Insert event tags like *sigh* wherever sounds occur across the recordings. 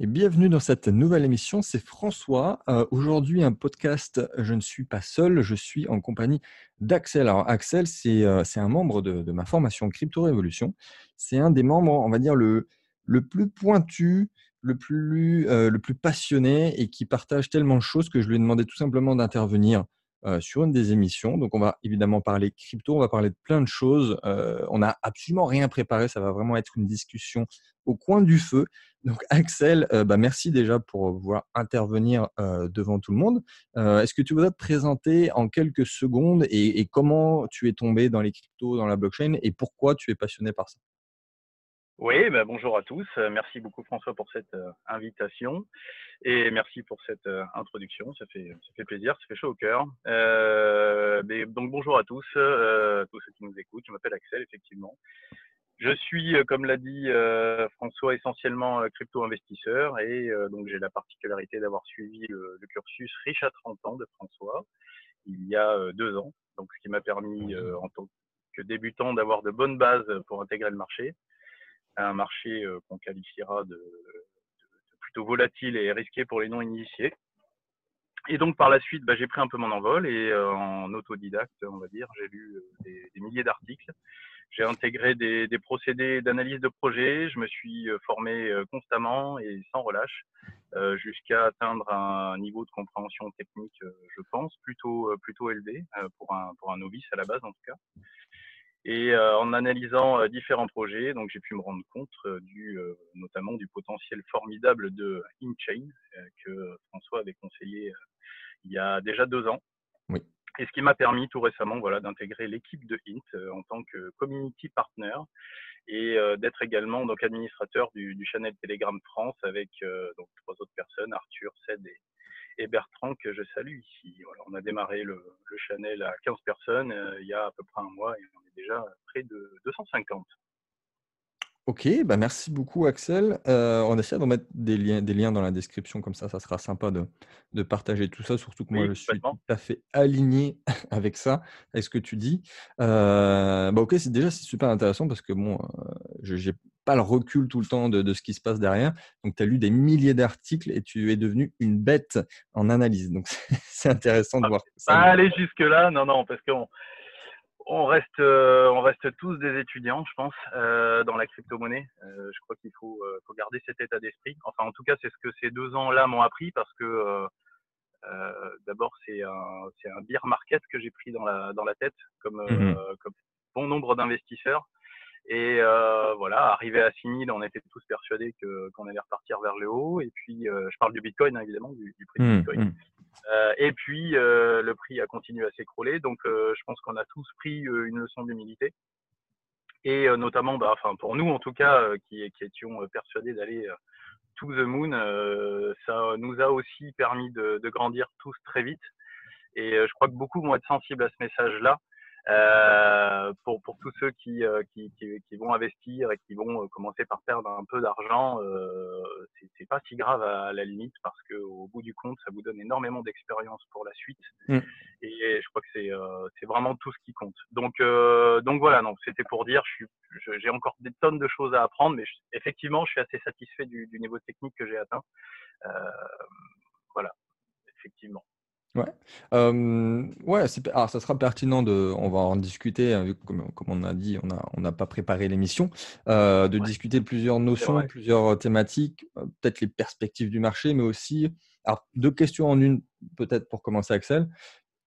et bienvenue dans cette nouvelle émission. C'est François. Euh, aujourd'hui, un podcast. Je ne suis pas seul, je suis en compagnie d'Axel. Alors, Axel, c'est euh, un membre de, ma formation Crypto Révolution. C'est un des membres, on va dire, le, le plus pointu, le plus, euh, le plus passionné et qui partage tellement de choses que je lui ai demandé tout simplement d'intervenir euh, sur une des émissions. Donc, on va évidemment parler crypto, on va parler de plein de choses. Euh, on n'a absolument rien préparé, ça va vraiment être une discussion au coin du feu. Donc, Axel, euh, bah, merci déjà pour pouvoir intervenir devant tout le monde. Est-ce que tu voudrais te présenter en quelques secondes et, comment tu es tombé dans les cryptos, dans la blockchain et pourquoi tu es passionné par ça? Oui, bah, bonjour à tous. Merci beaucoup François pour cette invitation. Et merci pour cette euh, introduction, ça fait, ça fait plaisir, ça fait chaud au cœur. Euh, donc bonjour à tous, euh, tous ceux qui nous écoutent. Je m'appelle Axel, effectivement. Je suis, euh, comme l'a dit euh, François, essentiellement crypto-investisseur et donc j'ai la particularité d'avoir suivi le, le, cursus riche à 30 ans de François il y a deux ans. Donc ce qui m'a permis en tant que débutant d'avoir de bonnes bases pour intégrer le marché, un marché qu'on qualifiera de volatile et risqué pour les non-initiés. Et donc par la suite, bah, j'ai pris un peu mon envol et euh, en autodidacte, on va dire, j'ai lu euh, des, milliers d'articles. J'ai intégré des, procédés d'analyse de projet. Je me suis euh, formé constamment et sans relâche jusqu'à atteindre un niveau de compréhension technique, je pense, plutôt plutôt élevé pour un pour un novice à la base en tout cas. Et euh, en analysant euh, différents projets, donc j'ai pu me rendre compte euh, du, notamment du potentiel formidable de InChain que François avait conseillé il y a déjà deux ans. Oui. Et ce qui m'a permis tout récemment voilà, d'intégrer l'équipe de Int en tant que community partner et d'être également donc administrateur du, du channel Telegram France avec donc trois autres personnes, Arthur, Ced et, et Bertrand que je salue ici. Voilà, on a démarré le, le, channel à 15 personnes euh, il y a à peu près un mois et on est déjà près de 250. Ok, bah merci beaucoup Axel. Euh, on essaie de mettre des liens, des liens dans la description, comme ça, ça sera sympa de, de partager tout ça, surtout que moi, je suis tout à fait aligné *laughs* avec ça, avec ce que tu dis. Euh, bah ok, déjà c'est super intéressant parce que bon, je n'ai pas le recul tout le temps de, de, ce qui se passe derrière. Donc, tu as lu des milliers d'articles et tu es devenu une bête en analyse. Donc, c'est *laughs* intéressant de ah, voir ça. Pas aller jusque-là, non, non, parce qu'on on reste, euh, on reste tous des étudiants, je pense, euh, dans la crypto-monnaie. Euh, je crois qu'il faut, faut, garder cet état d'esprit. Enfin, en tout cas, c'est ce que ces deux ans-là m'ont appris parce que d'abord, c'est un, un beer market que j'ai pris dans la, dans la tête, comme, mmh comme bon nombre d'investisseurs. Et voilà, arrivé à 6000, on était tous persuadés que qu'on allait repartir vers le haut. Et puis, je parle du Bitcoin, hein, évidemment, du, du prix du mmh, Bitcoin. Mmh. Euh, et puis, euh, le prix a continué à s'écrouler. Donc, euh, je pense qu'on a tous pris une leçon d'humilité. Et notamment, bah, enfin, pour nous, en tout cas, qui, qui, étions persuadés d'aller to the moon, ça nous a aussi permis de, de, grandir tous très vite. Et je crois que beaucoup vont être sensibles à ce message-là. Euh, pour, pour tous ceux qui, euh, qui, qui, qui, vont investir et qui vont euh, commencer par perdre un peu d'argent, euh, c'est pas si grave à, la limite parce que au bout du compte, ça vous donne énormément d'expérience pour la suite. Mm. Et je crois que c'est euh, vraiment tout ce qui compte. Donc donc voilà, donc c'était pour dire, j'ai encore des tonnes de choses à apprendre, mais effectivement, je suis assez satisfait du, du niveau technique que j'ai atteint. voilà, effectivement. Ouais. ouais, alors ça sera pertinent de, on va en discuter, hein, comme, comme on a dit, on n'a on a pas préparé l'émission, euh, de discuter plusieurs notions, plusieurs thématiques, peut-être les perspectives du marché, mais aussi, alors deux questions en une, peut-être pour commencer, Axel.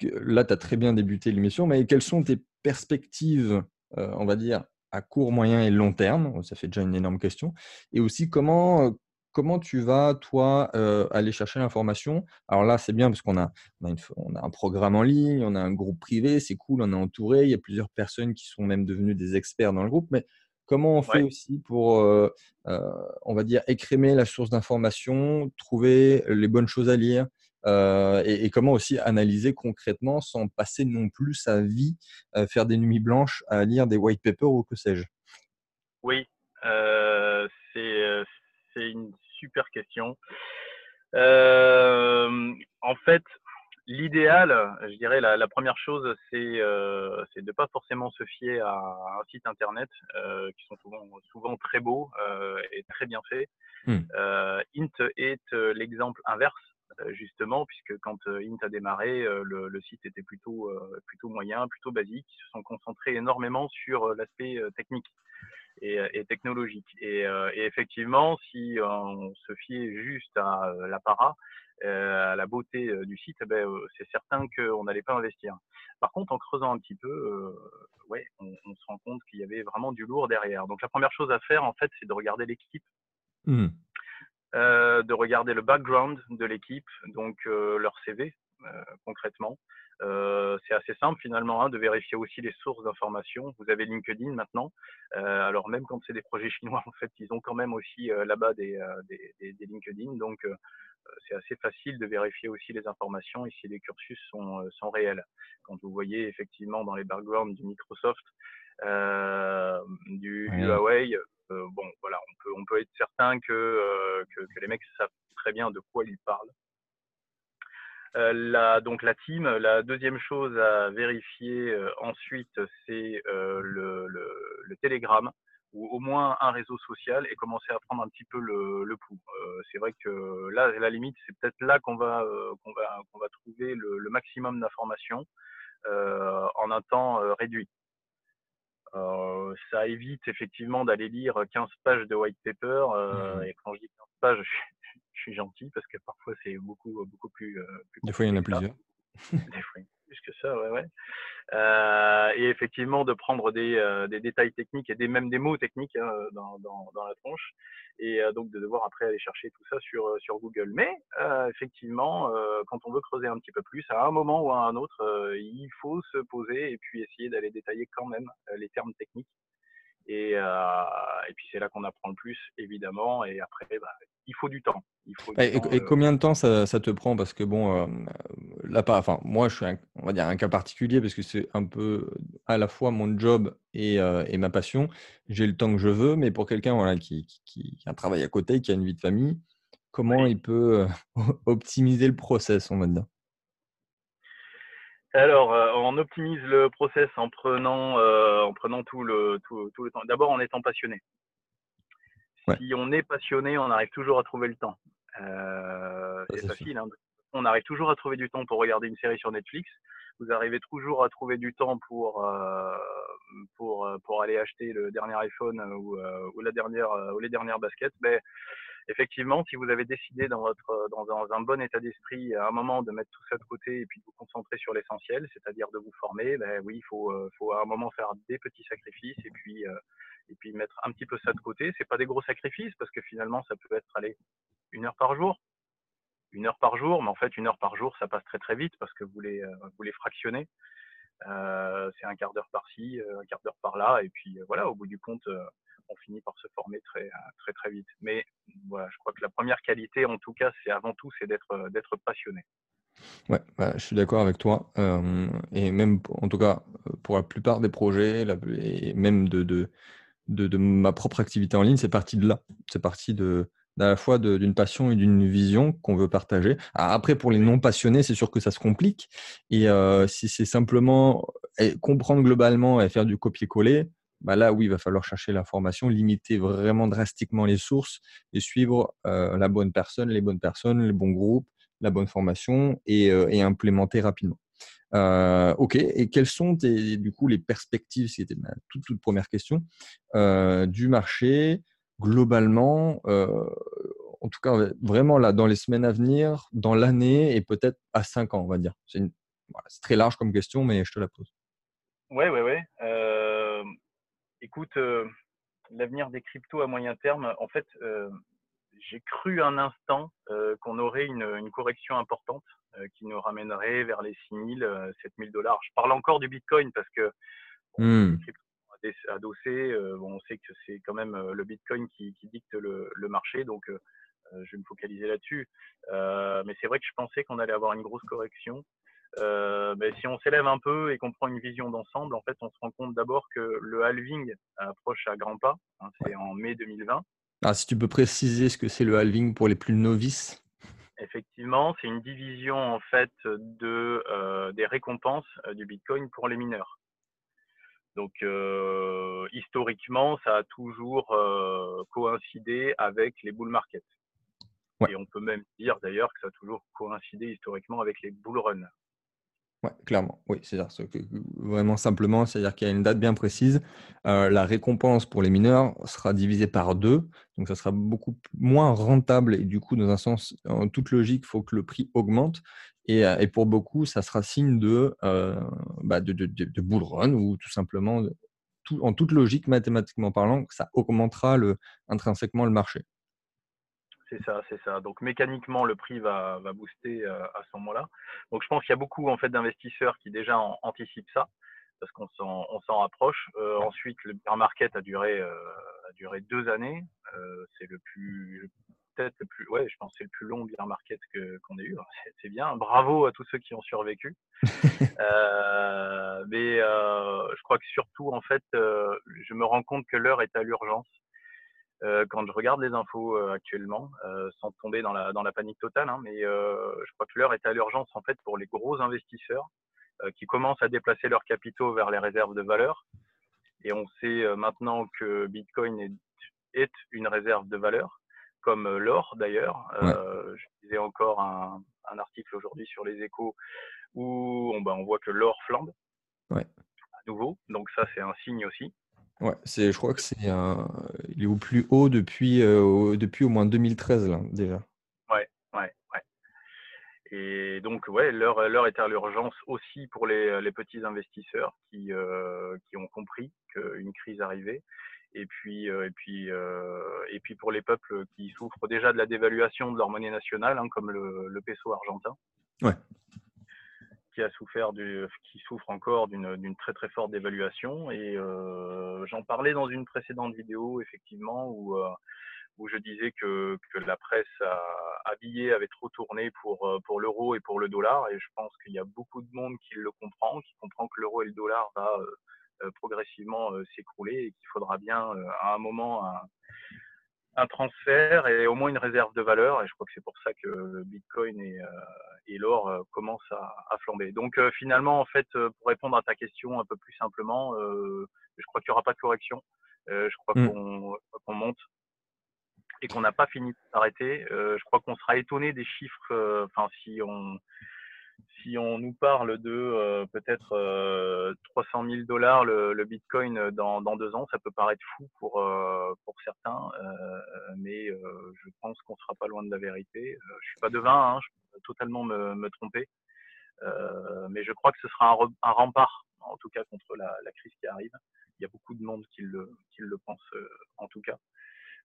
Là, tu as très bien débuté l'émission, mais quelles sont tes perspectives, euh, on va dire, à court, moyen et long terme? Ça fait déjà une énorme question. Et aussi, comment, comment tu vas, toi, euh, aller chercher l'information? Alors là, c'est bien parce qu'on a, on a, un programme en ligne, on a un groupe privé, c'est cool, on est entouré, il y a plusieurs personnes qui sont même devenues des experts dans le groupe, mais comment on fait aussi pour, euh, euh, on va dire, écrémer la source d'information, trouver les bonnes choses à lire et, comment aussi analyser concrètement sans passer non plus sa vie, à faire des nuits blanches à lire des white papers ou que sais-je? Oui, c'est une super question. Euh, en fait, L'idéal, je dirais, la, première chose, c'est euh, de ne pas forcément se fier à, un site internet euh, qui sont souvent, souvent très beaux et très bien faits. Hmm. Int est l'exemple inverse, justement, puisque quand Int a démarré, le, le, site était plutôt, plutôt moyen, plutôt basique. Ils se sont concentrés énormément sur l'aspect technique et, technologique. Et, effectivement, si on se fiait juste à euh, à la beauté euh, du site, eh ben, euh, c'est certain qu'on n'allait pas investir. Par contre, en creusant un petit peu, ouais, on, se rend compte qu'il y avait vraiment du lourd derrière. Donc la première chose à faire, en fait, c'est de regarder l'équipe. Mmh. De regarder le background de l'équipe, donc leur CV concrètement. c'est assez simple finalement hein, de vérifier aussi les sources d'informations. Vous avez LinkedIn maintenant. alors même quand c'est des projets chinois, *laughs* en fait, ils ont quand même aussi là-bas des, des, des, des, LinkedIn. Donc c'est assez facile de vérifier aussi les informations et si les cursus sont, euh, sont réels. Quand vous voyez effectivement dans les backgrounds du Microsoft, euh, du, Huawei, euh, bon, voilà, on peut, être certain que, que, les mecs savent très bien de quoi ils parlent. la, donc la team, la deuxième chose à vérifier ensuite, c'est le, le, le, Telegram ou au moins un réseau social et commencer à prendre un petit peu le, pouls. Euh, c'est vrai que là, à la limite, c'est peut-être là qu'on va, euh, trouver le, maximum d'informations euh, en un temps euh, réduit. Ça évite effectivement d'aller lire 15 pages de white paper. Mmh. Et quand je dis 15 pages, je suis, gentil parce que parfois c'est beaucoup, beaucoup plus, plus Des fois, il y en a plusieurs. Des fois, plus que ça, ouais, ouais. Euh, et effectivement de prendre des, euh, des, détails techniques et des, même des mots techniques hein, dans, dans, dans, la tronche et euh, donc de devoir après aller chercher tout ça sur, euh, sur Google. Mais euh, effectivement, quand on veut creuser un petit peu plus, à un moment ou à un autre, il faut se poser et puis essayer d'aller détailler quand même les termes techniques. Et, et puis c'est là qu'on apprend le plus, évidemment. Et après, bah, il faut du temps. et, combien de temps ça, ça te prend? Parce que bon, là, pas, enfin, moi, je suis, un, on va dire, un cas particulier parce que c'est un peu à la fois mon job et, et ma passion. J'ai le temps que je veux, mais pour quelqu'un voilà, qui, qui, a un travail à côté, qui a une vie de famille, comment il peut *laughs* optimiser le process, on va dire? Alors, on optimise le process en prenant, en prenant tout, le, tout, tout le temps. D'abord, en étant passionné. Si on est passionné, on arrive toujours à trouver le temps. Euh, c'est facile. Hein. On arrive toujours à trouver du temps pour regarder une série sur Netflix. Vous arrivez toujours à trouver du temps pour euh, pour euh, pour aller acheter le dernier iPhone ou, euh, ou la dernière ou les dernières baskets. Mais effectivement, si vous avez décidé dans votre dans un, bon état d'esprit à un moment de mettre tout ça de côté et puis de vous concentrer sur l'essentiel, c'est-à-dire de vous former, ben oui, il faut faut à un moment faire des petits sacrifices et puis et puis mettre un petit peu ça de côté. C'est pas des gros sacrifices parce que finalement, ça peut être aller une heure par jour, une heure par jour, mais en fait, une heure par jour, ça passe très très vite parce que euh, vous les fractionnez. Euh, c'est un quart d'heure par-ci, euh, un quart d'heure par-là, et puis voilà, au bout du compte, on finit par se former très très très vite. Mais voilà, je crois que la première qualité, en tout cas, c'est avant tout, c'est d'être d'être passionné. Ouais, bah, je suis d'accord avec toi. et même, en tout cas, pour la plupart des projets, et même de, de, de, ma propre activité en ligne, c'est parti de là. C'est parti de, à la fois d'une passion et d'une vision qu'on veut partager. après, pour les non passionnés, c'est sûr que ça se complique. Et euh, si c'est simplement eh, comprendre globalement et faire du copier-coller, bah là, oui, il va falloir chercher l'information, limiter vraiment drastiquement les sources et suivre euh, la bonne personne, les bonnes personnes, les bons groupes, la bonne formation et, euh, et implémenter rapidement. Euh, ok, et quelles sont du coup les perspectives, c'était ma toute, toute première question, euh, du marché globalement, euh, en tout cas vraiment là, dans les semaines à venir, dans l'année et peut-être à 5 ans, on va dire. C'est très large comme question, mais je te la pose. Ouais, ouais, ouais. écoute, l'avenir des cryptos à moyen terme, en fait, j'ai cru un instant qu'on aurait une, une, correction importante euh, qui nous ramènerait vers les 6 000, 7 000 dollars. Je parle encore du Bitcoin parce que bon, mmh. Adossé, euh, bon, on sait que c'est quand même euh, le Bitcoin qui, qui dicte le, le, marché, donc je vais me focaliser là-dessus. mais c'est vrai que je pensais qu'on allait avoir une grosse correction. Euh, mais si on s'élève un peu et qu'on prend une vision d'ensemble, en fait, on se rend compte d'abord que le halving approche à grands pas. Hein, c'est en mai 2020. Ah, si tu peux préciser ce que c'est le halving pour les plus novices effectivement, c'est une division en fait de, des récompenses du Bitcoin pour les mineurs. Donc historiquement, ça a toujours coïncidé avec les bull markets. Et on peut même dire d'ailleurs que ça a toujours coïncidé historiquement avec les bull runs. Ouais, clairement, oui, c'est ça. Vraiment simplement, c'est-à-dire qu'il y a une date bien précise. Euh, la récompense pour les mineurs sera divisée par deux, donc ça sera beaucoup moins rentable et du coup, dans un sens, en toute logique, il faut que le prix augmente. Et, euh, pour beaucoup, ça sera signe de, euh, bah, de, de, bull run ou tout simplement, en toute logique, mathématiquement parlant, ça augmentera le, intrinsèquement le marché. C'est ça, c'est ça. Donc mécaniquement, le prix va, va booster euh, à ce moment-là. Donc je pense qu'il y a beaucoup en fait d'investisseurs qui déjà anticipent ça parce qu'on s'en rapproche. Euh, ensuite, le bear market a duré euh, a duré deux années. c'est le plus peut-être le plus ouais, je pense c'est le plus long bear market que qu'on ait eu. *laughs* C'est bien. Bravo à tous ceux qui ont survécu. *laughs* mais je crois que surtout en fait, je me rends compte que l'heure est à l'urgence. Euh, quand je regarde les infos euh, actuellement, euh, sans tomber dans la, dans la panique totale, hein, mais je crois que l'heure est à l'urgence en fait pour les gros investisseurs qui commencent à déplacer leurs capitaux vers les réserves de valeur. Et on sait maintenant que Bitcoin est, est, une réserve de valeur, comme l'or d'ailleurs. je lisais encore un, un article aujourd'hui sur les échos où on, bah, on voit que l'or flambe ouais. à nouveau. Donc ça, c'est un signe aussi. Ouais, c'est, je crois que c'est un, il est au plus haut depuis, euh, au, depuis au moins 2013 là, déjà. Ouais, ouais, ouais. Et donc ouais, l'heure, l'heure est à l'urgence aussi pour les, les petits investisseurs qui, euh, qui ont compris qu'une crise arrivait. Et puis, euh, et puis, et puis pour les peuples qui souffrent déjà de la dévaluation de leur monnaie nationale, hein, comme le, le peso argentin. Ouais qui a souffert souffre encore d'une très très forte dévaluation. Et euh, j'en parlais dans une précédente vidéo, effectivement, où, euh, je disais que, la presse habillée avait trop tourné pour, euh, pour l'euro et pour le dollar. Et je pense qu'il y a beaucoup de monde qui le comprend, qui comprend que l'euro et le dollar va progressivement s'écrouler et qu'il faudra bien à un moment un transfert et au moins une réserve de valeur. Et je crois que c'est pour ça que le Bitcoin et, et l'or euh, commence à, flamber. Donc euh, finalement, en fait, euh, pour répondre à ta question un peu plus simplement, je crois qu'il n'y aura pas de correction. je crois mmh. qu'on monte et qu'on n'a pas fini de s'arrêter. je crois qu'on sera étonné des chiffres. Enfin, si on si on nous parle de peut-être 300 000 dollars le, Bitcoin dans, dans, deux ans, ça peut paraître fou pour, pour certains, mais je pense qu'on sera pas loin de la vérité. je suis pas devin, hein, totalement me, tromper. Euh, mais je crois que ce sera un, rempart, en tout cas, contre la, crise qui arrive. Il y a beaucoup de monde qui le, qui le pense, euh, en tout cas.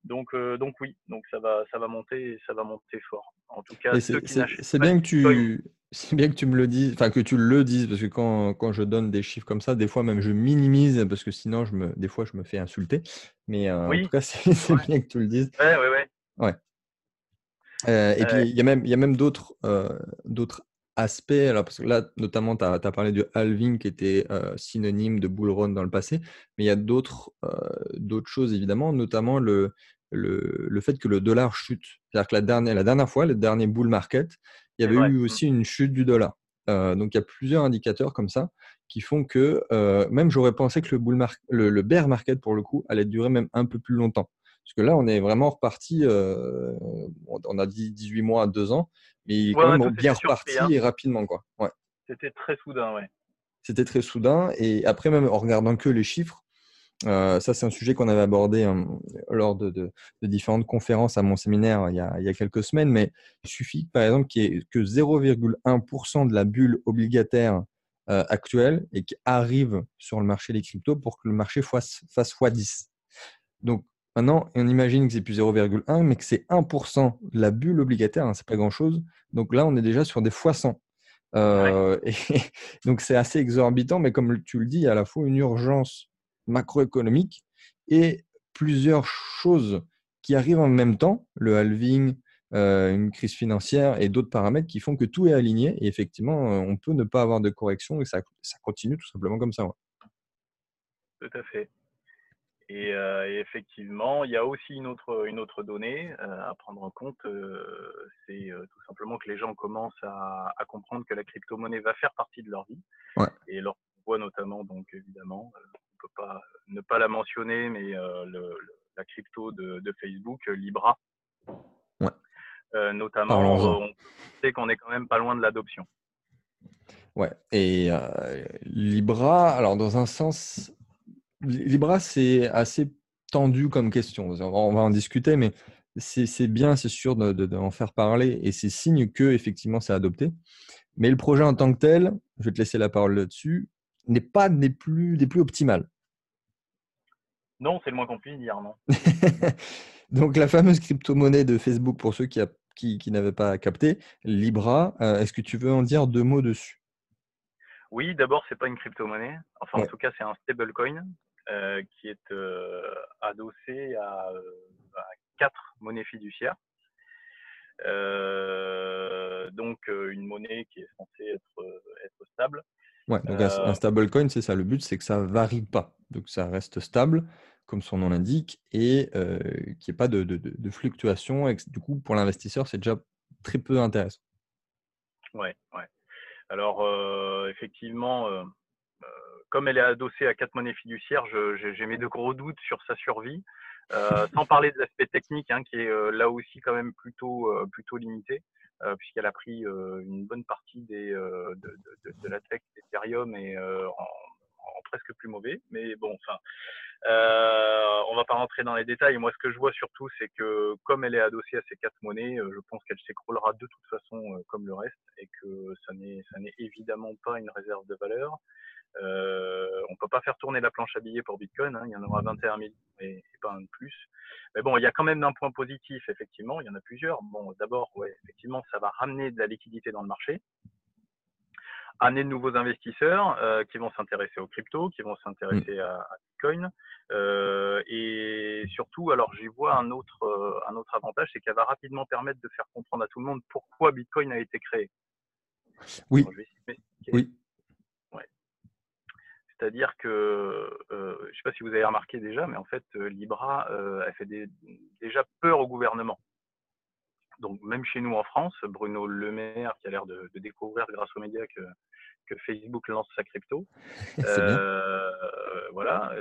Donc, euh, donc oui, donc ça va, ça va monter, ça va monter fort. En tout cas, c'est bien que tu, c'est bien que tu me le dises, enfin que tu le dises, parce que quand, quand, je donne des chiffres comme ça, des fois même je minimise, parce que sinon, je me, des fois, je me fais insulter. Mais en tout cas, *laughs* c'est bien que tu le dises. Ouais, ouais, ouais. Ouais. Euh, et puis, il y a même, il y a même d'autres, euh, Alors, parce que là, notamment, tu as, parlé du halving qui était euh, synonyme de bull run dans le passé, mais il y a d'autres, d'autres choses, évidemment, notamment le, le, le, fait que le dollar chute. C'est-à-dire que la dernière, la dernière fois, le dernier bull market, il y avait eu mmh. aussi une chute du dollar. donc, il y a plusieurs indicateurs comme ça qui font que même j'aurais pensé que le, bull le, le, bear market, pour le coup, allait durer même un peu plus longtemps. Parce que là, on est vraiment reparti, euh, on a dit 18 mois à 2 ans, mais il est quand même bien reparti et hein. rapidement. Quoi. Ouais. C'était très soudain, ouais. C'était très soudain. Et après, même en regardant que les chiffres, euh, ça, c'est un sujet qu'on avait abordé hein, lors de, différentes conférences à mon séminaire il y a, quelques semaines, mais il suffit, par exemple, qu'il y ait que 0,1% de la bulle obligataire euh, actuelle et qui arrive sur le marché des cryptos pour que le marché fasse, fasse x10. Donc, Maintenant, on imagine que c'est plus 0,1, mais que c'est 1% de la bulle obligataire, hein, c'est pas grand-chose. Donc là, on est déjà sur des fois 100. Euh, *laughs* et, donc c'est assez exorbitant, mais comme tu le dis, il y a à la fois une urgence macroéconomique et plusieurs choses qui arrivent en même temps, le halving, euh, une crise financière et d'autres paramètres qui font que tout est aligné. Et effectivement, euh, on peut ne pas avoir de correction et ça, ça continue tout simplement comme ça. Tout à fait. Et, effectivement, il y a aussi une autre, une autre donnée à prendre en compte, c'est tout simplement que les gens commencent à, comprendre que la crypto-monnaie va faire partie de leur vie. Et leur voit notamment, donc évidemment, on ne peut pas ne pas la mentionner, mais le, la crypto de, de Facebook, Libra. notamment, on sait qu'on est quand même pas loin de l'adoption. Ouais, et euh, Libra, alors dans un sens, Libra, c'est assez tendu comme question. On va en discuter, mais c'est bien, c'est sûr d'en de, faire parler et c'est signe que effectivement c'est adopté. Mais le projet en tant que tel, je vais te laisser la parole là-dessus, n'est pas des plus, des plus optimales. Non, c'est le moins qu'on puisse dire, non. *laughs* Donc la fameuse crypto-monnaie de Facebook, pour ceux qui, qui, n'avaient pas capté, Libra, euh, est-ce que tu veux en dire deux mots dessus? Oui, d'abord, c'est pas une crypto-monnaie. Enfin, en tout cas, c'est un stablecoin euh, qui est euh, adossé à, euh, quatre monnaies fiduciaires. donc, une monnaie qui est censée être, être stable. Ouais, donc un stablecoin, c'est ça. Le but, c'est que ça varie pas. Donc, ça reste stable, comme son nom l'indique, et qu'il n'y ait pas de, de, de, fluctuation. Et du coup, pour l'investisseur, c'est déjà très peu intéressant. Ouais, ouais. Alors, euh, effectivement, euh, euh, comme elle est adossée à quatre monnaies fiduciaires, j'ai mes de gros doutes sur sa survie. sans parler de l'aspect technique, hein, qui est là aussi quand même plutôt, plutôt limité, puisqu'elle a pris une bonne partie des, de, la tech d'Ethereum et en, presque plus mauvais. Mais bon, enfin, euh, on va pas rentrer dans les détails. Moi, ce que je vois surtout, c'est que comme elle est adossée à ces quatre monnaies, euh, je pense qu'elle s'écroulera de toute façon euh, comme le reste et que ça n'est évidemment pas une réserve de valeur. Euh, on peut pas faire tourner la planche à billets pour Bitcoin. Hein. il y en aura 21 000 et, pas un de plus. Mais bon, il y a quand même un point positif, effectivement. Il y en a plusieurs. Bon, d'abord, ouais, effectivement, ça va ramener de la liquidité dans le marché amener de nouveaux investisseurs euh, qui vont s'intéresser aux cryptos, qui vont s'intéresser à, à, Bitcoin. Euh, et surtout, alors j'y vois un autre, euh, un autre avantage, c'est qu'elle va rapidement permettre de faire comprendre à tout le monde pourquoi Bitcoin a été créé. Oui. oui. C'est-à-dire que, je ne sais pas si vous avez remarqué déjà, mais en fait, Libra, elle fait déjà peur au gouvernement. Donc même chez nous en France, Bruno Le Maire, qui a l'air de, découvrir grâce aux médias que, Facebook lance sa crypto, *laughs* euh, voilà.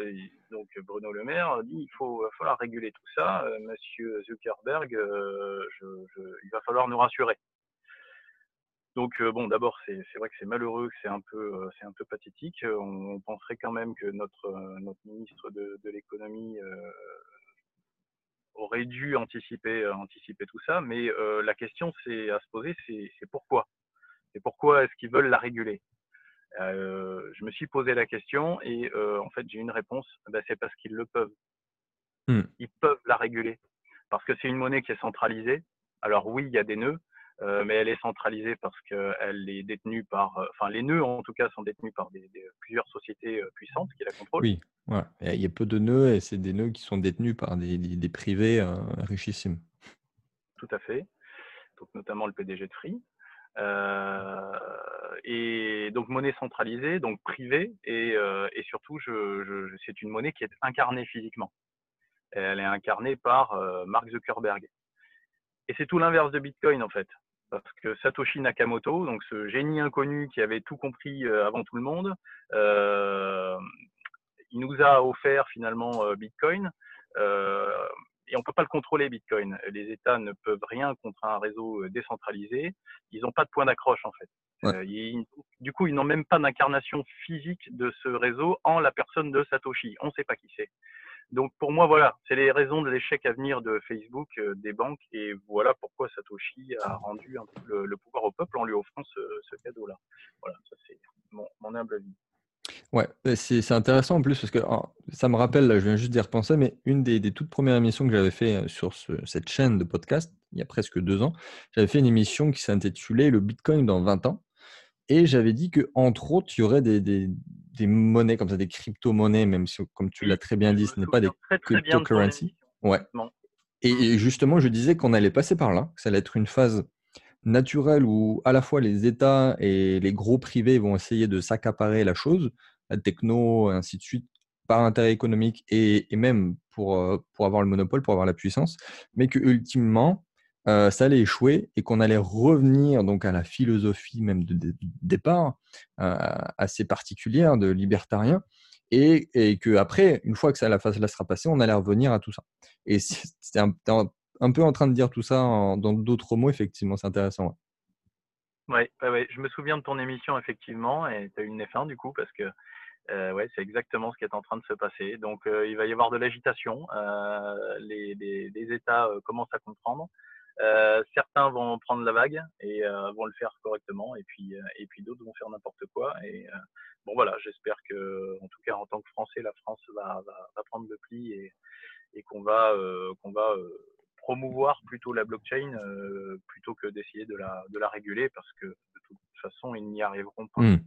donc Bruno Le Maire dit il faut va falloir réguler tout ça. Euh, Monsieur Zuckerberg, euh, il va falloir nous rassurer. Donc bon, d'abord c'est vrai que c'est malheureux, que c'est un peu c'est un peu pathétique. On, penserait quand même que notre notre ministre de, de l'économie aurait dû anticiper, euh, anticiper tout ça, mais euh, la question c'est à se poser, c'est pourquoi? Et pourquoi est-ce qu'ils veulent la réguler? Euh, Je me suis posé la question et en fait j'ai une réponse, ben, c'est parce qu'ils le peuvent. Hmm. Ils peuvent la réguler parce que c'est une monnaie qui est centralisée. Alors oui, il y a des nœuds, euh, mais elle est centralisée parce qu'elle est détenue par, euh, enfin les nœuds en tout cas sont détenus par des, plusieurs sociétés euh, puissantes qui la contrôlent. Oui, il y a peu de nœuds et c'est des nœuds qui sont détenus par des, des privés richissimes. Tout à fait, donc notamment le PDG de Free. et donc monnaie centralisée, donc privée, et, et surtout je, je, c'est une monnaie qui est incarnée physiquement. Elle est incarnée par Mark Zuckerberg. Et c'est tout l'inverse de Bitcoin en fait parce que Satoshi Nakamoto, donc ce génie inconnu qui avait tout compris euh, avant tout le monde, euh, il nous a offert finalement euh, Bitcoin. et on ne peut pas le contrôler, Bitcoin. Les États ne peuvent rien contre un réseau décentralisé. Ils n'ont pas de point d'accroche, en fait. du coup, ils n'ont même pas d'incarnation physique de ce réseau en la personne de Satoshi. On ne sait pas qui c'est. Donc pour moi, voilà, c'est les raisons de l'échec à venir de Facebook, euh, des banques, et voilà pourquoi Satoshi a rendu le, pouvoir au peuple en lui offrant ce, cadeau-là. Voilà, ça c'est mon, humble avis. Ouais, c'est intéressant en plus parce que ça me rappelle, je viens juste d'y repenser, mais une des, toutes premières émissions que j'avais fait euh, sur cette chaîne de podcast, il y a presque deux ans, j'avais fait une émission qui s'intitulait Le Bitcoin dans 20 ans. Et j'avais dit que entre autres, il y aurait des, des monnaies comme ça, des crypto-monnaies, même si, comme tu l'as très bien dit, ce n'est pas des cryptocurrencies. Ouais. Et, justement, je disais qu'on allait passer par là, que ça allait être une phase naturelle où à la fois les États et les gros privés vont essayer de s'accaparer la chose, la techno, et ainsi de suite, par intérêt économique et, même pour, pour avoir le monopole, pour avoir la puissance, mais que ultimement, ça allait échouer et qu'on allait revenir donc à la philosophie même de, départ assez particulière de libertarien et, et que après, une fois que ça, la phase là sera passée, on allait revenir à tout ça. Et c'est un, peu en train de dire tout ça dans d'autres mots, effectivement, c'est intéressant. Ouais, je me souviens de ton émission, effectivement, et tu as eu une F1 du coup, parce que euh, ouais, c'est exactement ce qui est en train de se passer. Donc, euh, il va y avoir de l'agitation. Euh, les, les, États euh, commencent à comprendre. Euh, certains vont prendre la vague et euh, vont le faire correctement, et puis et puis d'autres vont faire n'importe quoi. Et bon voilà, j'espère que, en tout cas en tant que Français, la France va, va, va prendre le pli et, et qu'on va qu'on va promouvoir plutôt la blockchain plutôt que d'essayer de la de la réguler, parce que de toute façon ils n'y arriveront pas. Mmh.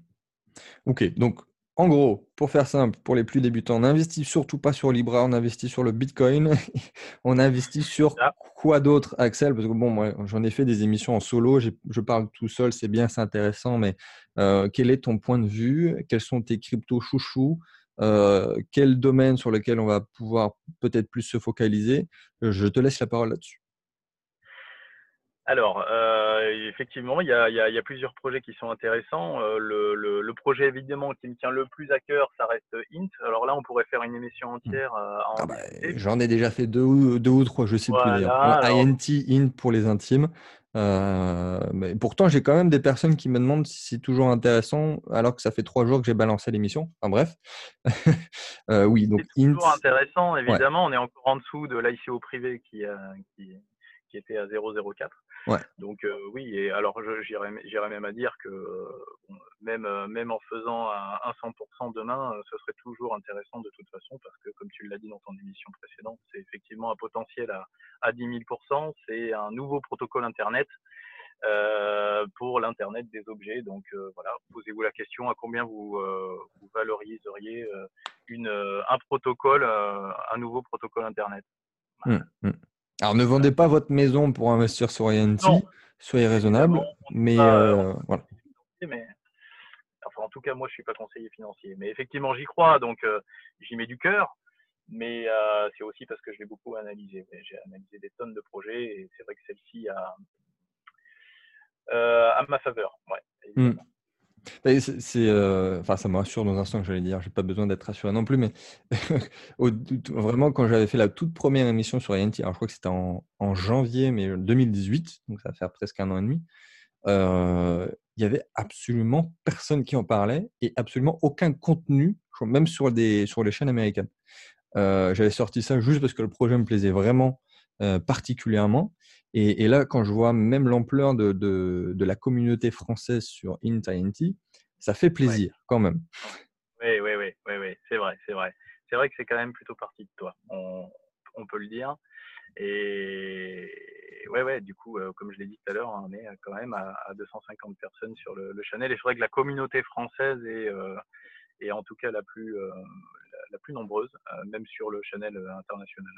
Ok, donc en gros, pour faire simple, pour les plus débutants, on n'investit surtout pas sur Libra, on investit sur le Bitcoin. *laughs* on investit sur quoi d'autre, Axel? Parce que bon, moi, j'en ai fait des émissions en solo, je parle tout seul, c'est bien, c'est intéressant, mais euh, quel est ton point de vue? Quels sont tes cryptos chouchous? Euh, Quel domaine sur lequel on va pouvoir peut-être plus se focaliser? Je te laisse la parole là-dessus. Alors, euh, effectivement, il y, a, il, y a, il y, a, plusieurs projets qui sont intéressants. Euh, le, le, le, projet, évidemment, qui me tient le plus à cœur, ça reste Int. Alors là, on pourrait faire une émission mmh. entière. Euh, ah bah, J'en ai déjà fait deux ou, deux ou trois, je sais voilà, plus dire. INT, Int pour les intimes. Mais pourtant, j'ai quand même des personnes qui me demandent si c'est toujours intéressant, alors que ça fait trois jours que j'ai balancé l'émission. Enfin bref. *laughs* oui, donc C'est toujours intéressant, évidemment. Ouais. On est encore en dessous de l'ICO privé qui, qui, qui était à 0,04. Ouais. Donc euh, oui, et alors j'irais même à dire que bon, même, euh, même en faisant un, un 100% demain, euh, ce serait toujours intéressant de toute façon parce que comme tu l'as dit dans ton émission précédente, c'est effectivement un potentiel à, à 10 000%, c'est un nouveau protocole Internet. Euh, pour l'Internet des objets. Donc euh, voilà, posez-vous la question à combien vous, euh, vous valoriseriez une, un protocole, un nouveau protocole Internet. Mmh, mmh. Alors, ne vendez pas votre maison pour investir sur INT. Soyez raisonnable. Mais, euh, voilà. mais, enfin, en tout cas, moi, je ne suis pas conseiller financier. Mais effectivement, j'y crois. Donc, euh, j'y mets du cœur. Mais euh, c'est aussi parce que je l'ai beaucoup analysé. J'ai analysé des tonnes de projets et c'est vrai que celle-ci a, euh, à ma faveur. Ouais, mmh. C'est, euh, enfin, ça me rassure dans un instant que j'allais dire. J'ai pas besoin d'être rassuré non plus, mais *laughs* vraiment quand j'avais fait la toute première émission sur INT, alors je crois que c'était en, janvier mais 2018, donc ça va faire presque un an et demi. Euh, il y avait absolument personne qui en parlait et absolument aucun contenu, même sur des sur les chaînes américaines. Euh, j'avais sorti ça juste parce que le projet me plaisait vraiment euh, particulièrement. Et, et, là, quand je vois même l'ampleur de, de, de, la communauté française sur INT, ça fait plaisir ouais. quand même. Oui, oui, oui, oui, oui. c'est vrai, c'est vrai. C'est vrai que c'est quand même plutôt parti de toi, on, on peut le dire. Et ouais, ouais, du coup, euh, comme je l'ai dit tout à l'heure, on est quand même à, à 250 personnes sur le, le, channel. Et c'est vrai que la communauté française est, euh, est en tout cas la plus, euh, la, la, plus nombreuse, même sur le channel international.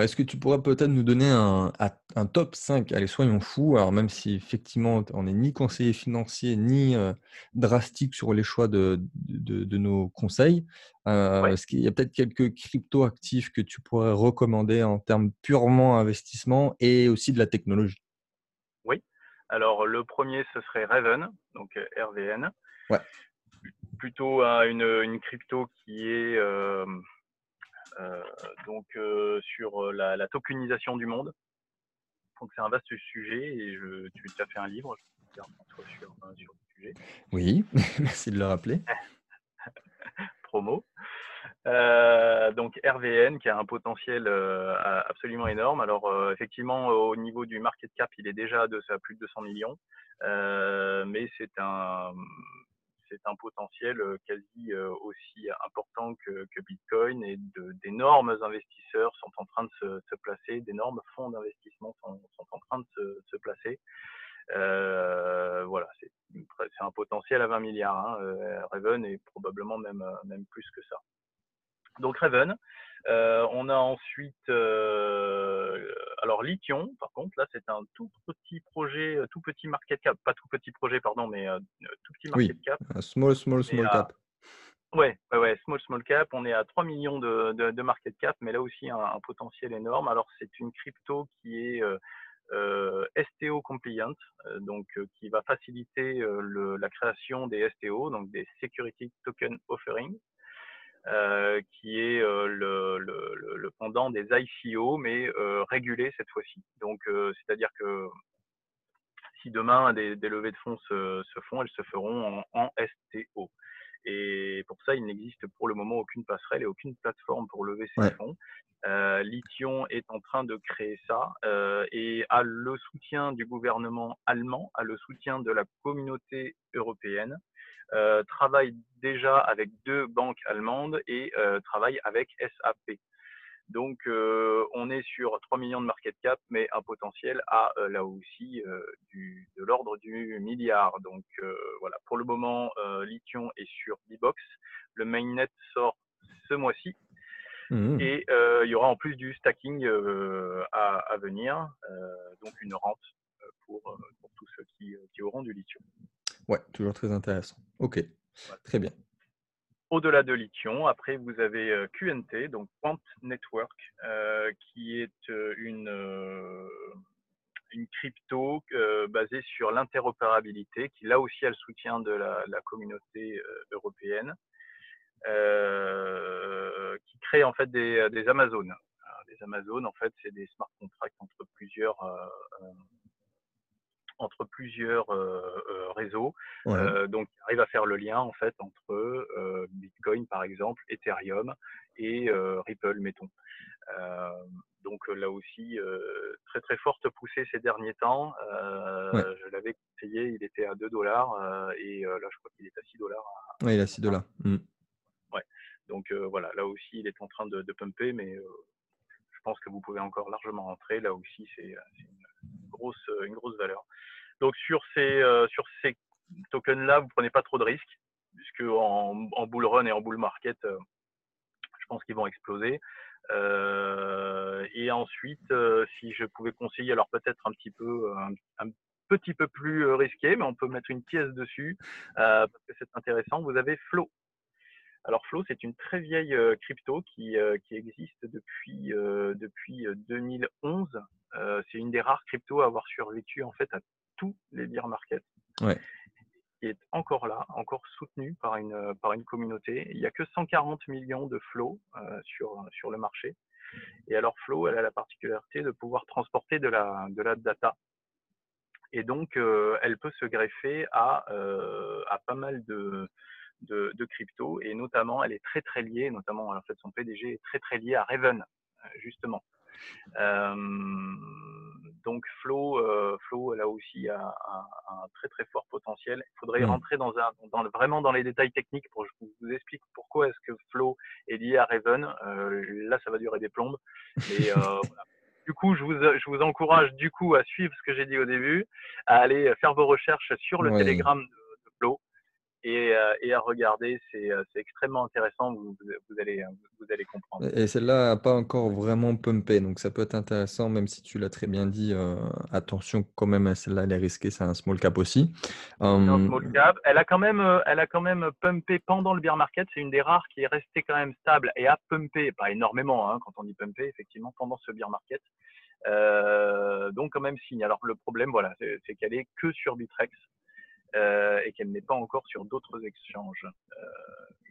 Est-ce que tu pourrais peut-être nous donner un, un, top 5 Allez, soyons fous. Alors, même si effectivement, on n'est ni conseiller financier, ni euh, drastique sur les choix de, de, de nos conseils, euh, ouais. est-ce qu'il y a peut-être quelques crypto-actifs que tu pourrais recommander en termes purement investissement et aussi de la technologie? Oui. Alors, le premier, ce serait Raven, donc euh, RVN. Ouais. Plutôt euh, une, une, crypto qui est euh, donc euh, sur euh, la, la, tokenisation du monde. Donc c'est un vaste sujet et je, tu as fait un livre sur, sur, sur le sujet. Oui, *laughs* merci de le rappeler. *laughs* Promo. Euh, donc RVN qui a un potentiel euh, absolument énorme. Alors euh, effectivement au niveau du market cap il est déjà de, à plus de 200 millions, mais c'est un c'est un potentiel euh, quasi euh, aussi important que, Bitcoin et d'énormes investisseurs sont en train de se, placer, d'énormes fonds d'investissement sont, en train de se, placer. Euh, voilà, c'est un potentiel à 20 milliards. Hein. Raven est probablement même, même plus que ça. Donc Raven, euh, on a ensuite, euh, alors Lithium, par contre, là c'est un tout petit projet, euh, tout petit market cap, pas tout petit projet, pardon, mais euh, tout petit market oui. cap. Un small, small, small cap. Ouais, ouais, ouais, small, small cap. On est à 3 millions de, de, market cap, mais là aussi un, potentiel énorme. Alors, c'est une crypto qui est STO compliant, donc qui va faciliter la création des STO, donc des Security Token Offering, qui est le, le, le, pendant des ICO, mais régulé cette fois-ci. Donc, c'est-à-dire que si demain des, des, levées de fonds se, se, font, elles se feront en, en STO. Et pour ça, il n'existe pour le moment aucune passerelle et aucune plateforme pour lever ces fonds. Euh, Lithium est en train de créer ça euh, et a le soutien du gouvernement allemand, a le soutien de la communauté européenne, euh, travaille déjà avec deux banques allemandes et euh, travaille avec SAP. Donc, euh, on est sur 3 millions de market cap, mais un potentiel à euh, là aussi euh, du, de l'ordre du milliard. Donc, voilà, pour le moment, Lithium est sur B-Box. Le mainnet sort ce mois-ci. Mmh. Et il y aura en plus du stacking à, à, venir, donc une rente pour, pour tous ceux qui, qui, auront du lithium. Ouais, toujours très intéressant. Ok, très bien. Au-delà de Lithium, après vous avez euh, QNT, donc Quant Network, euh, qui est euh, une, crypto basée sur l'interopérabilité, qui là aussi a le soutien de la, communauté européenne, qui crée en fait des, Amazones. des Amazones, en fait, c'est des smart contracts entre plusieurs entre plusieurs réseaux. Donc, il arrive à faire le lien en fait entre Bitcoin, par exemple, Ethereum et Ripple, mettons. donc là aussi, très très forte poussée ces derniers temps. Je l'avais conseillé, il était à 2 dollars et là je crois qu'il est à 6 dollars. Oui, il est à 6 dollars. Mmh. Ouais. Donc voilà, là aussi il est en train de, de pumper, mais je pense que vous pouvez encore largement rentrer. Là aussi c'est une grosse, une grosse valeur. Donc sur ces, euh, sur ces tokens-là, vous prenez pas trop de risques, puisque en, bull run et en bull market, euh, je pense qu'ils vont exploser. Euh, et ensuite, si je pouvais conseiller, alors peut-être un petit peu, un, petit peu plus risqué, mais on peut mettre une pièce dessus parce que c'est intéressant. Vous avez Flow. Alors Flow, c'est une très vieille crypto qui, qui existe depuis, depuis 2011. c'est une des rares cryptos à avoir survécu en fait à tous les beer markets. Ouais. Qui est encore là, encore soutenu par une, par une communauté. Il n'y a que 140 millions de flow euh, sur, sur le marché. Et alors Flow, elle a la particularité de pouvoir transporter de la, de la data. Et donc, euh, elle peut se greffer à, euh, à pas mal de, de, de crypto. Et notamment, elle est très, très liée, notamment, en fait, son PDG est très, très lié à Raven, justement. Euh, donc Flow, euh, Flow là aussi a, un très très fort potentiel. Il faudrait mmh. rentrer dans un, dans, vraiment dans les détails techniques pour que je vous explique pourquoi est-ce que Flow est lié à Raven. Euh, là, ça va durer des plombes. Et, *laughs* Du coup, je vous, je vous encourage du coup à suivre ce que j'ai dit au début, à aller faire vos recherches sur le Telegram de, de Flow euh, et, à regarder. Euh, c'est extrêmement intéressant, vous, vous, allez, vous allez comprendre. Et celle-là n'a pas encore vraiment pumpé, donc ça peut être intéressant, même si tu l'as très bien dit. Euh, attention quand même, celle-là, elle est risquée, c'est un small cap aussi. Un small cap. Elle a, quand même, elle a quand même pumpé pendant le bear market. C'est une des rares qui est restée quand même stable et a pumpé, pas énormément hein, quand on dit pumpé, effectivement, pendant ce bear market. donc quand même signe. Alors le problème, voilà, c'est qu'elle est que sur Bitrex. Euh, et qu'elle n'est pas encore sur d'autres exchanges. Euh,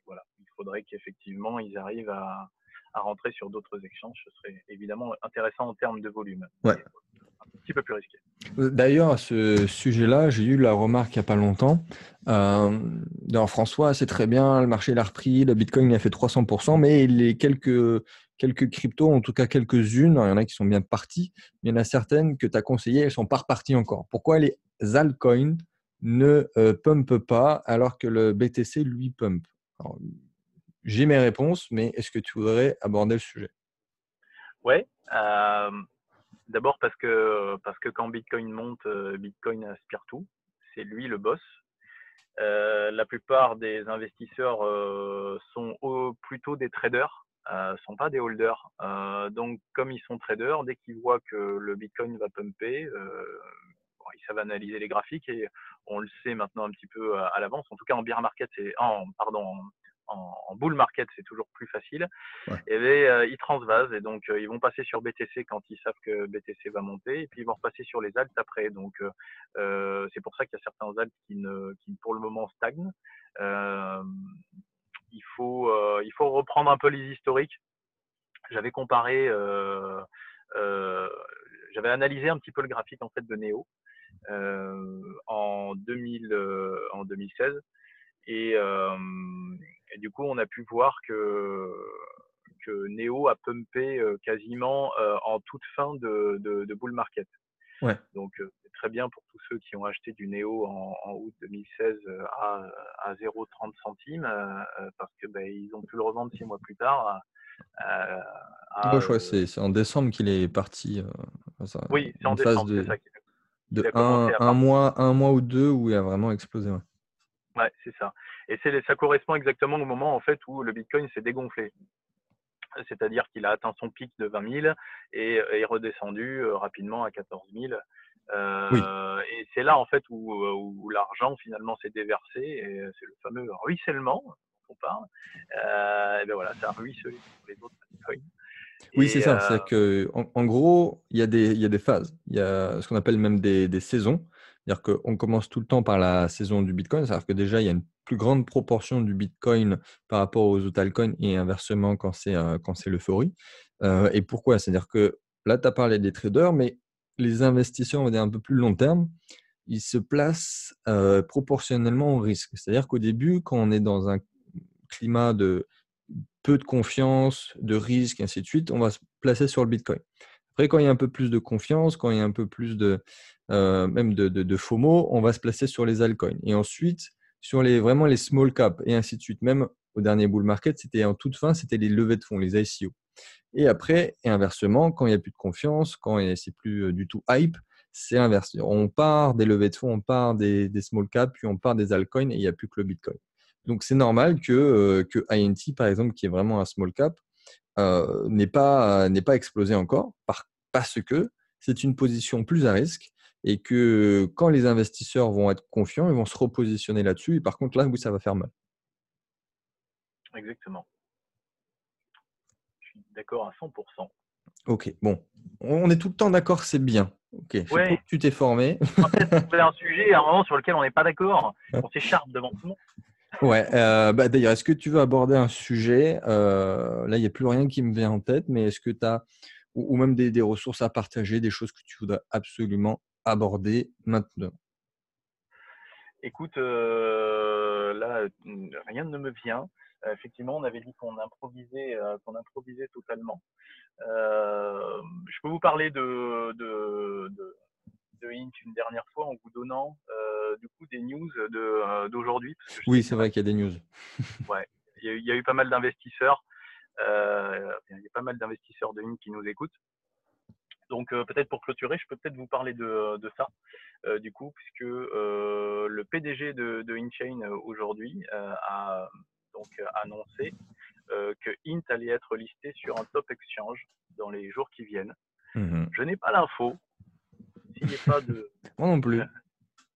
voilà, il faudrait qu'effectivement ils arrivent à, à rentrer sur d'autres exchanges. Ce serait évidemment intéressant en termes de volume. Ouais. Un petit peu plus risqué. Euh, d'ailleurs, à ce sujet-là, j'ai eu la remarque il n'y a pas longtemps. Euh, François, c'est très bien, le marché l'a repris, le Bitcoin a fait 300%, mais les quelques, quelques cryptos, en tout cas quelques-unes, il y en a qui sont bien parties, mais il y en a certaines que tu as conseillées, elles ne sont pas reparties encore. Pourquoi les altcoins ne euh, pumpe pas alors que le BTC lui pump J'ai mes réponses, mais est-ce que tu voudrais aborder le sujet? Oui. Euh, d'abord parce que, parce que quand Bitcoin monte, euh, Bitcoin aspire tout. C'est lui le boss. la plupart des investisseurs sont plutôt des traders, ne sont pas des holders. donc, comme ils sont traders, dès qu'ils voient que le Bitcoin va pumper, ils savent analyser les graphiques et on le sait maintenant un petit peu à, l'avance. En tout cas, en bear market, c'est en pardon, en, bull market, c'est toujours plus facile. Et bien, ils transvasent et donc ils vont passer sur BTC quand ils savent que BTC va monter et puis ils vont repasser sur les alts après. Donc c'est pour ça qu'il y a certains alts qui, ne, qui pour le moment stagnent. il faut il faut reprendre un peu les historiques. J'avais comparé j'avais analysé un petit peu le graphique en fait de Neo en 2000 en 2016 et, et, du coup, on a pu voir que, que Neo a pumpé quasiment en toute fin de, de, bull market. Ouais. Donc, c'est très bien pour tous ceux qui ont acheté du Neo en, août 2016 à, à 0,30 centimes, parce que ben, ils ont pu le revendre six mois plus tard. À, c'est en décembre qu'il est parti. oui, c'est en décembre. De, ça de un, un, mois, un mois ou deux où il a vraiment explosé. Ouais. Ouais, c'est ça. Et ça correspond exactement au moment en fait où le Bitcoin s'est dégonflé. C'est-à-dire qu'il a atteint son pic de 20 000 et est redescendu euh, rapidement à 14 000. Euh, et c'est là en fait où, où, l'argent finalement s'est déversé et c'est le fameux ruissellement dont on parle. Euh, et ben voilà, ça a ruisselé pour les autres bitcoins. Oui, c'est ça. C'est que en, gros, il y, a des, il y a des phases. Il y a ce qu'on appelle même des, des saisons. C'est-à-dire qu'on commence tout le temps par la saison du Bitcoin, c'est-à-dire que déjà, il y a une plus grande proportion du Bitcoin par rapport aux autres altcoins et inversement quand c'est euh, l'euphorie. Euh, et pourquoi? C'est-à-dire que là, tu as parlé des traders, mais les investisseurs, on va dire un peu plus long terme, ils se placent euh, proportionnellement au risque. C'est-à-dire qu'au début, quand on est dans un climat de peu de confiance, de risque, et ainsi de suite, on va se placer sur le Bitcoin. Après, quand il y a un peu plus de confiance, quand il y a un peu plus de, euh, même FOMO, on va se placer sur les altcoins. Et ensuite, sur les, vraiment les small caps et ainsi de suite. Même au dernier bull market, c'était en toute fin, c'était les levées de fonds, les ICO. Et après, et inversement, quand il n'y a plus de confiance, quand c'est plus euh, du tout hype, c'est inversé. On part des levées de fonds, on part des, des small caps, puis on part des altcoins et il n'y a plus que le Bitcoin. Donc c'est normal que, euh, que INT, par exemple, qui est vraiment un small cap, euh, n'est pas, n'est pas explosé encore parce que c'est une position plus à risque et que quand les investisseurs vont être confiants, ils vont se repositionner là-dessus. Et par contre, là, oui, ça va faire mal. Exactement. Je suis d'accord à 100%. Ok, bon. On est tout le temps d'accord, c'est bien. Ok, ouais. tu t'es formé. C'est un sujet à un moment sur lequel on n'est pas d'accord. On s'écharpe devant tout le monde. Ouais, euh, bah, d'ailleurs, est-ce que tu veux aborder un sujet euh, Là, il n'y a plus rien qui me vient en tête, mais est-ce que tu as, ou, même des, ressources à partager, des choses que tu voudrais absolument aborder maintenant? Écoute, euh, là, rien ne me vient. effectivement, on avait dit qu'on improvisait, qu'on improvisait totalement. je peux vous parler de, de une dernière fois en vous donnant euh, du coup des news euh, d'aujourd'hui. oui, c'est vrai qu'il y a des news. *laughs* ouais, il y, a, eu pas mal d'investisseurs. Euh, il y a pas mal d'investisseurs de Int qui nous écoutent. Donc peut-être pour clôturer, je peux peut-être vous parler de, ça, du coup, puisque le PDG de, de InChain aujourd'hui a donc annoncé que Int allait être listé sur un top exchange dans les jours qui viennent. Mmh je n'ai pas l'info, pas de. *laughs* Moi non plus.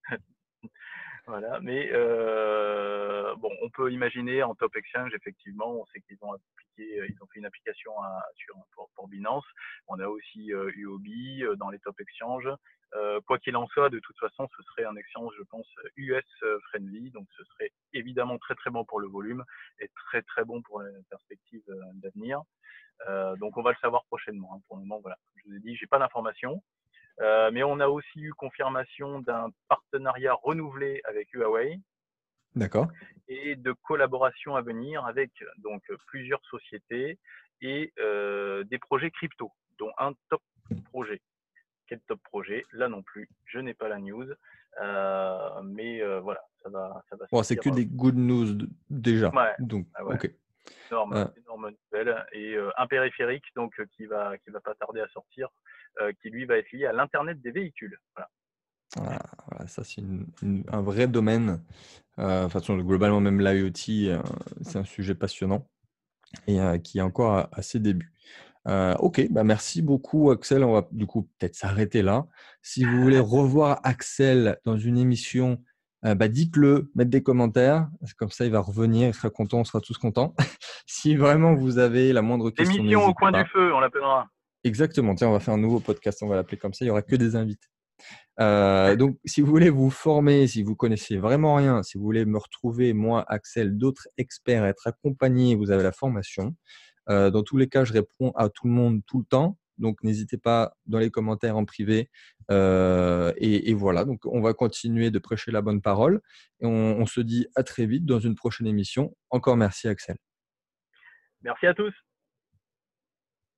*laughs* voilà, mais euh, bon, on peut imaginer en top exchange, effectivement, on sait qu'ils ont appliqué, euh, ils ont fait une application sur, pour, Binance. On a aussi UOB euh, dans les top exchanges. quoi qu'il en soit, de toute façon, ce serait un exchange, je pense, US friendly. Donc, ce serait évidemment très très bon pour le volume et très très bon pour les perspectives d'avenir. donc, on va le savoir prochainement. Hein. Pour le moment, voilà. Je vous ai dit, j'ai pas d'informations. Euh, mais on a aussi eu confirmation d'un partenariat renouvelé avec Huawei. D'accord. Et de collaboration à venir avec donc plusieurs sociétés et euh, des projets crypto, dont un top projet. Quel top projet? Là non plus, je n'ai pas la news. Euh, mais voilà, ça va. Ça va c'est que des good news déjà. Ouais. Donc, ah ok. Énorme, énorme nouvelle. Et un périphérique donc, qui va, qui va pas tarder à sortir euh, qui lui va être lié à l'Internet des véhicules. Voilà. ça c'est un vrai domaine. Euh, façon, globalement, même l'IoT, euh, c'est un sujet passionnant et qui est encore à, ses débuts. ok, bah merci beaucoup Axel. On va du coup peut-être s'arrêter là. Si vous voulez revoir Axel dans une émission bah, dites-le, mettez des commentaires. Comme ça, il va revenir, il sera content, on sera tous contents. *laughs* si vraiment vous avez la moindre question. Émission au coin du feu, on l'appellera. Exactement. Tiens, on va faire un nouveau podcast, on va l'appeler comme ça. Il n'y aura que des invités. Euh, donc, si vous voulez vous former, si vous connaissez vraiment rien, si vous voulez me retrouver, moi, Axel, d'autres experts, être accompagné, vous avez la formation. Euh, dans tous les cas, je réponds à tout le monde tout le temps. Donc, n'hésitez pas dans les commentaires en privé. Euh, et, voilà, donc on va continuer de prêcher la bonne parole. Et on se dit à très vite dans une prochaine émission. Encore merci, Axel. Merci à tous.